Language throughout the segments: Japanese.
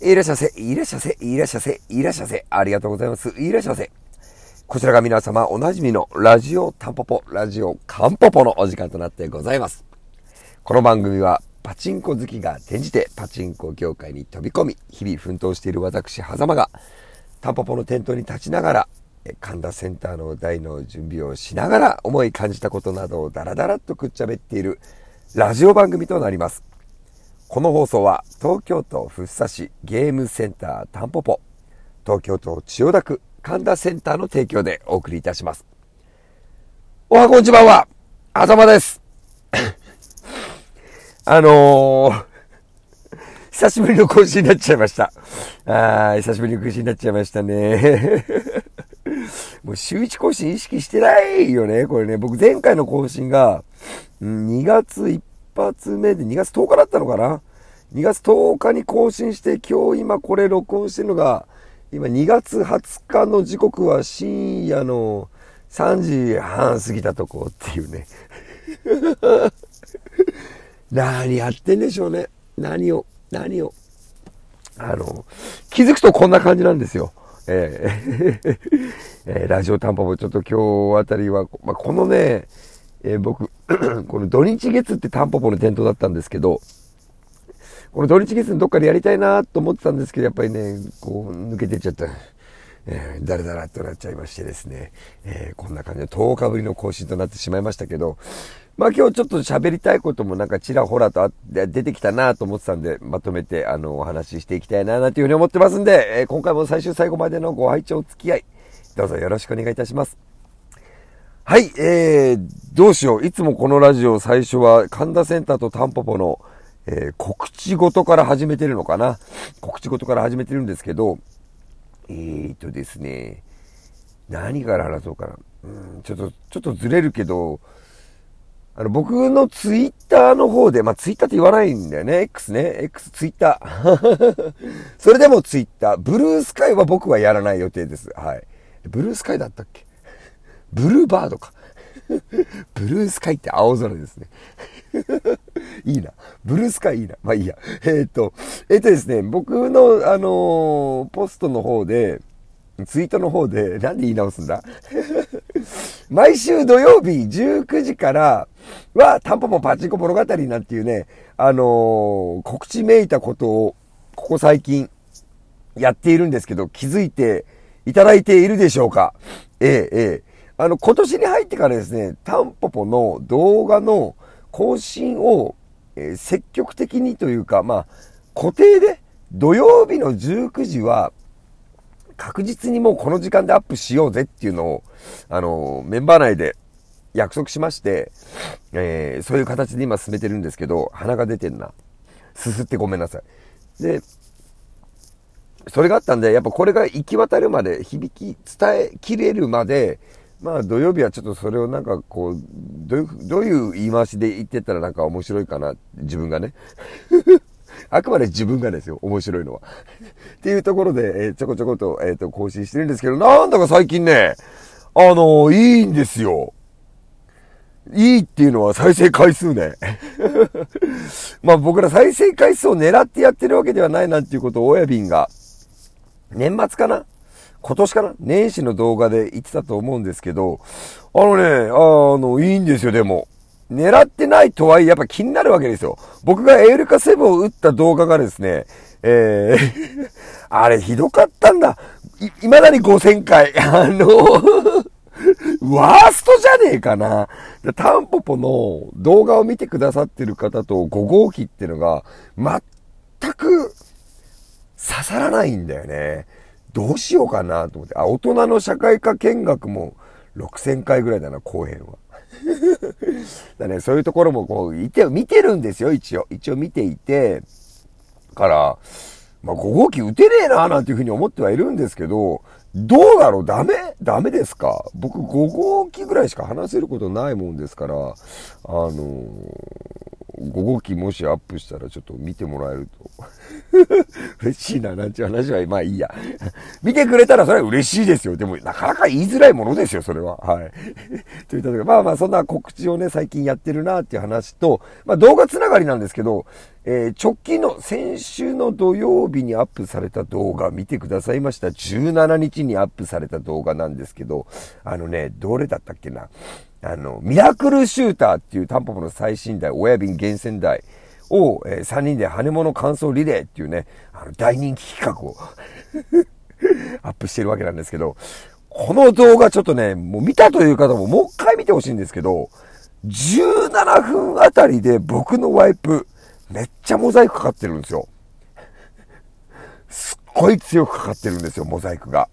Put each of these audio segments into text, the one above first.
いらっしゃいませ、いらっしゃいませ、いらっしゃいませ、いらっしゃいませ。ありがとうございます。いらっしゃいませ。こちらが皆様おなじみのラジオタンポポ、ラジオカンポポのお時間となってございます。この番組はパチンコ好きが転じてパチンコ業界に飛び込み、日々奮闘している私、狭間がタンポポの店頭に立ちながら、神田センターの台の準備をしながら思い感じたことなどをダラダラっとくっちゃべっているラジオ番組となります。この放送は東京都福生市ゲームセンタータンポポ、東京都千代田区神田センターの提供でお送りいたします。おはこんちばんは、あざまです。あのー、久しぶりの更新になっちゃいました。あー久しぶりの更新になっちゃいましたね。もう週一更新意識してないよね、これね。僕前回の更新が、2月一発目で2月10日だったのかな ?2 月10日に更新して、今日今これ録音してるのが、今2月20日の時刻は深夜の3時半過ぎたとこっていうね。何やってんでしょうね。何を、何を。あの、気づくとこんな感じなんですよ。えーえーラジオタンポポちょっと今日あたりは、まあ、このね、えー僕、この土日月ってタンポポの店頭だったんですけど、この土日月のどっかでやりたいなと思ってたんですけど、やっぱりね、こう、抜けてっちゃった。えー、だらだらっとなっちゃいましてですね、えーこんな感じで10日ぶりの更新となってしまいましたけど、まあ今日ちょっと喋りたいこともなんかちらほらと出てきたなと思ってたんで、まとめてあの、お話ししていきたいななんていうふうに思ってますんで、えー今回も最終最後までのご拝聴お付き合い、どうぞよろしくお願いいたします。はい、えー、どうしよう。いつもこのラジオ最初は神田センターとタンポポの、えー告知事から始めてるのかな。告知事から始めてるんですけど、えーとですね、何から話そうかな。うん、ちょっと、ちょっとずれるけど、あの、僕のツイッターの方で、まあ、ツイッターって言わないんだよね。X ね。X、ツイッター。それでもツイッター。ブルースカイは僕はやらない予定です。はい。ブルースカイだったっけ？ブルーバードか。ブルースカイって青空ですね。いいな。ブルースカイいいな。まあいいや。えっ、と、えっ、とですね、僕の、あのーポストの方で、ツイートの方で、なんで言い直すんだ？毎週土曜日19時からは、タンポポパチンコ物語なんていうね、あの告知めいたことを、ここ最近、やっているんですけど、気づいていただいているでしょうか？ええ、ええ。あの、今年に入ってからですね、タンポポの動画の更新を、えー積極的にというか、まあ、固定で、土曜日の19時は、確実にもうこの時間でアップしようぜっていうのを、あの、メンバー内で約束しまして、えーそういう形で今進めてるんですけど、鼻が出てんな。すすってごめんなさい。で、それがあったんで、やっぱこれが行き渡るまで、響き伝えきれるまで、まあ土曜日はちょっとそれをなんかこう、どういう、どういう言い回しで言ってたらなんか面白いかな、自分がね。あくまで自分がですよ、面白いのは。っていうところで、えーちょこちょこと、えっ、と、更新してるんですけど、なんだか最近ね、あのいいんですよ。いいっていうのは再生回数ね。まあ僕ら再生回数を狙ってやってるわけではないなんていうことを親瓶が、年末かな？今年かな年始の動画で言ってたと思うんですけど、あのね、あの、いいんですよ、でも。狙ってないとはいえ、やっぱ気になるわけですよ。僕がエウレカセブを打った動画がですね、えー、あれひどかったんだ。い、未だに5000回。あの、ワーストじゃねえかな。タンポポの動画を見てくださってる方と5号機ってのが、全く刺さらないんだよね。どうしようかなと思って。あ、大人の社会科見学も6000回ぐらいだな、後編は。だね、そういうところもこう、いて、見てるんですよ、一応。一応見ていて、から、まあ、5号機打てねえな、なんていうふうに思ってはいるんですけど、どうだろう？ダメ？ダメですか？僕5号機ぐらいしか話せることないもんですから、あの5号機もしアップしたらちょっと見てもらえると。嬉しいな、なんちゅう話は、まあいいや。見てくれたらそれは嬉しいですよ。でも、なかなか言いづらいものですよ、それは。はい。といったところまあまあ、そんな告知をね、最近やってるなっていう話と、まあ動画つながりなんですけど、えー、直近の先週の土曜日にアップされた動画見てくださいました。17日にアップされた動画なんですけど、あのね、どれだったっけな。あの、ミラクルシューターっていうタンポポの最新台、親瓶厳選台。を、えー、3人で羽物感想リレーっていうね、あの大人気企画を アップしてるわけなんですけど、この動画ちょっとね、もう見たという方ももう一回見てほしいんですけど、17分あたりで僕のワイプ、めっちゃモザイクかかってるんですよ。すっごい強くかかってるんですよ、モザイクが。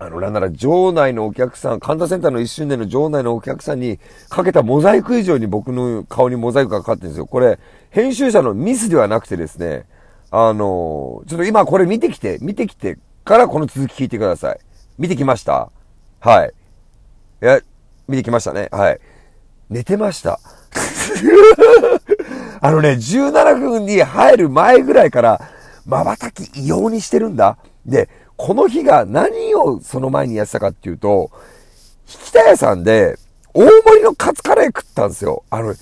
あの、なんなら場内のお客さん、神田センターの一瞬での場内のお客さんにかけたモザイク以上に僕の顔にモザイクがかかってるんですよ。これ、編集者のミスではなくてですね、あの、ちょっと今これ見てきて、見てきてからこの続き聞いてください。見てきました？はい。いや、見てきましたね。はい。寝てました。あのね、17分に入る前ぐらいから、瞬き異様にしてるんだ。で、この日が何をその前にやってたかっていうと、引田屋さんで、大盛りのカツカレー食ったんですよ。あの、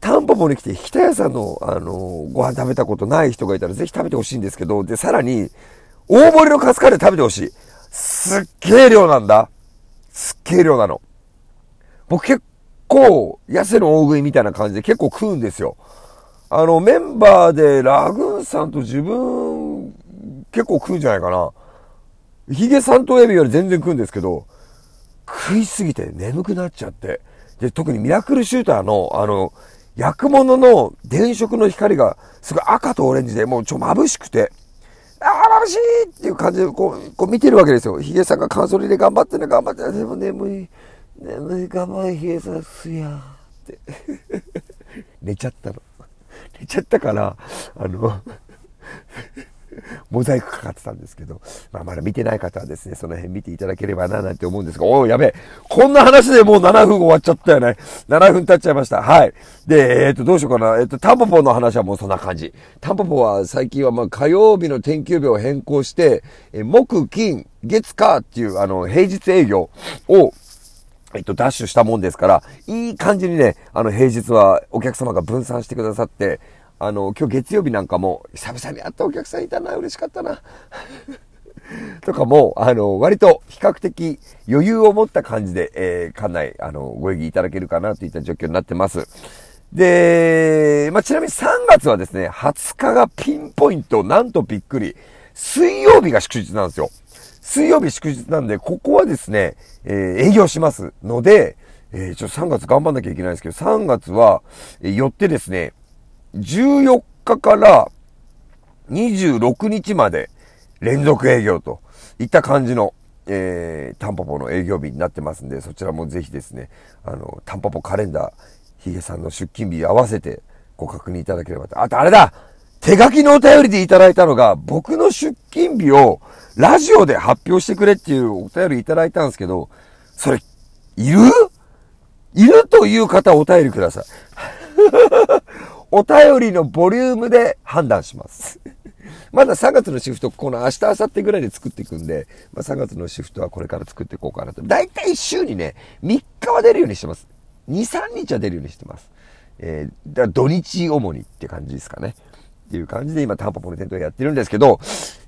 タンポポに来て、引田屋さんの、あの、ご飯食べたことない人がいたらぜひ食べてほしいんですけど、で、さらに、大盛りのカツカレー食べてほしい。すっげえ量なんだ。すっげえ量なの。僕結構、痩せの大食いみたいな感じで結構食うんですよ。あの、メンバーでラグーンさんと自分、結構食うんじゃないかな。ヒゲさんと親指より全然食うんですけど、食いすぎて眠くなっちゃって。で、特にミラクルシューターの、あの、焼くもの電飾の光がすごい赤とオレンジでもうちょ眩しくて、ああ、眩しいっていう感じでこう、こう見てるわけですよ。ヒゲさんがカンソリで頑張ってね、頑張ってね、でも眠い、眠い、頑張い、ヒゲさんすやーって。寝ちゃったの。寝ちゃったから、あの モザイクかかってたんですけど、まあ、まだ見てない方はですね、その辺見ていただければな、なんて思うんですが、おお、やべえ。こんな話でもう7分終わっちゃったよね。7分経っちゃいました。はい。で、えっ、ー、と、どうしようかな。えっ、ー、と、タンポポの話はもうそんな感じ。タンポポは最近はまあ火曜日の天休日を変更して、え木、金、月、火っていう、あの、平日営業を、えっと、ダッシュしたもんですから、いい感じにね、あの、平日はお客様が分散してくださって、あの、今日月曜日なんかも、久々に会ったお客さんいたな、嬉しかったな。とかも、あの、割と比較的余裕を持った感じで、えー、館内、あの、ご意義いただけるかなといった状況になってます。で、まあ、ちなみに3月はですね、20日がピンポイント、なんとびっくり、水曜日が祝日なんですよ。水曜日祝日なんで、ここはですね、えー、営業しますので、えー、ちょっと3月頑張んなきゃいけないんですけど、3月は、えー、よってですね、14日から26日まで連続営業といった感じの、えー、タンポポの営業日になってますんで、そちらもぜひですね、あの、タンポポカレンダー、ヒゲさんの出勤日合わせてご確認いただければと。あとあれだ手書きのお便りでいただいたのが、僕の出勤日をラジオで発表してくれっていうお便りいただいたんですけど、それ、いる？いるという方お便りください。お便りのボリュームで判断します。まだ3月のシフト、この明日、明後日ぐらいで作っていくんで、まあ、3月のシフトはこれから作っていこうかなと。だいたい週にね、3日は出るようにしてます。2、3日は出るようにしてます。えー、だ土日主にって感じですかね。っていう感じで今タンポポの店頭やってるんですけど、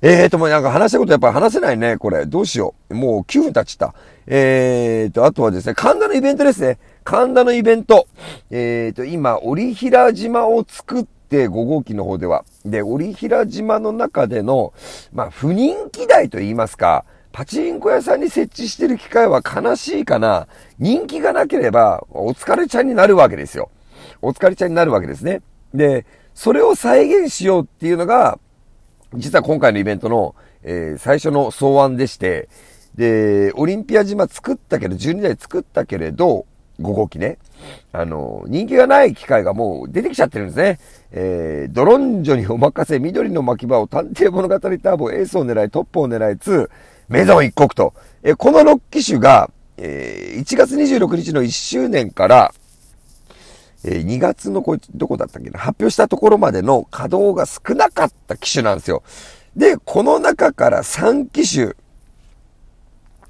えーと、もうなんか話したことやっぱ話せないね、これ。どうしよう。もう9分経っちゃった。えーと、あとはですね、神田のイベントですね。神田のイベント。えーと、今、折平島を作って、5号機の方では。で、折平島の中での、まあ、不人気台と言いますか、パチンコ屋さんに設置してる機械は悲しいかな。人気がなければ、お疲れちゃんになるわけですよ。お疲れちゃんになるわけですね。で、それを再現しようっていうのが、実は今回のイベントの、えー、最初の草案でして、で、オリンピア島作ったけど、12台作ったけれど、5号機ね。あの、人気がない機械がもう出てきちゃってるんですね。えー、ドロンジョにお任せ、緑の巻き場を探偵物語ターボ、エースを狙い、トップを狙い、2、メゾン一国と。えー、この6機種が、えー、1月26日の1周年から、えー、2月のこいつ、どこだったっけな、発表したところまでの稼働が少なかった機種なんですよ。で、この中から3機種、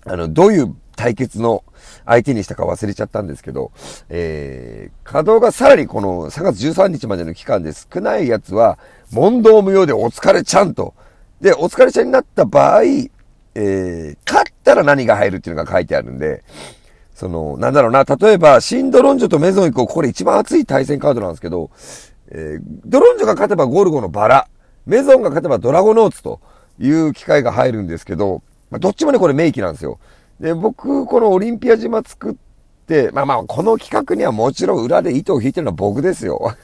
あの、どういう対決の相手にしたか忘れちゃったんですけど、えー、稼働がさらにこの3月13日までの期間で少ないやつは、問答無用でお疲れちゃんと。で、お疲れちゃんになった場合、えー、勝ったら何が入るっていうのが書いてあるんで、その、なんだろうな、例えば、シンドロンジョとメゾン以降、これ一番熱い対戦カードなんですけど、えー、ドロンジョが勝てばゴルゴのバラ、メゾンが勝てばドラゴノーツという機会が入るんですけど、まあ、どっちもね、これ名機なんですよ。で、僕、このオリンピア島作って、まあまあ、この企画にはもちろん裏で糸を引いてるのは僕ですよ。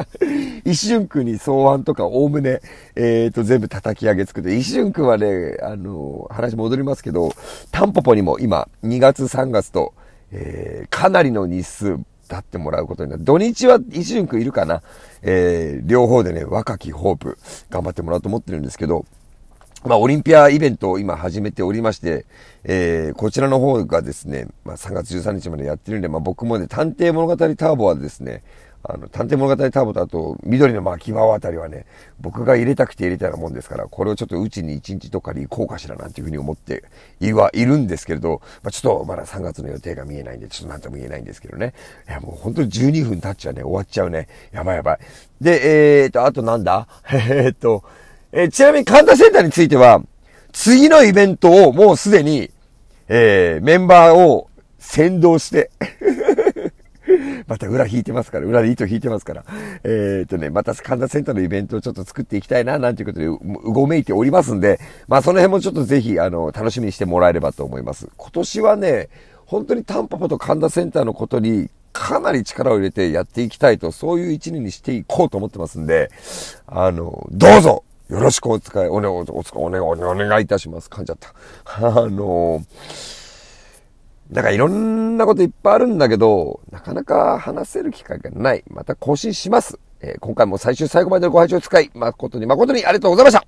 一瞬君に草案とかおおむね、えっ、ー、と、全部叩き上げ作って、一瞬君はね、あの、話戻りますけど、タンポポにも今、2月3月と、えー、かなりの日数、立ってもらうことになる。土日は一瞬君いるかなえー、両方でね、若きホープ、頑張ってもらおうと思ってるんですけど、まあ、オリンピアイベントを今始めておりまして、えー、こちらの方がですね、まあ、3月13日までやってるんで、まあ、僕もね、探偵物語ターボはですね、あの、探偵物語ターボとあと、緑の巻き場あたりはね、僕が入れたくて入れたようなもんですから、これをちょっとうちに1日どっかで行こうかしらなんていうふうに思っていはいるんですけれど、まあ、ちょっとまだ3月の予定が見えないんで、ちょっとなんとも言えないんですけどね。いや、もう本当に12分経っちゃうね、終わっちゃうね。やばいやばい。で、えーと、あとなんだ？えーと、え、ちなみに神田センターについては、次のイベントをもうすでに、えー、メンバーを先導して また裏引いてますから、裏で糸引いてますから、えー、っとね、また神田センターのイベントをちょっと作っていきたいな、なんていうことで、うごめいておりますんで、まあその辺もちょっとぜひ、あの、楽しみにしてもらえればと思います。今年はね、本当にタンポポと神田センターのことにかなり力を入れてやっていきたいと、そういう一年にしていこうと思ってますんで、あの、どうぞよろしくお使い、おね、お、お、おね、お願いいたします。噛んじゃった。あの、なんかいろんなこといっぱいあるんだけど、なかなか話せる機会がない。また更新します。えー、今回も最終最後までのご拝聴使い、誠に誠にありがとうございました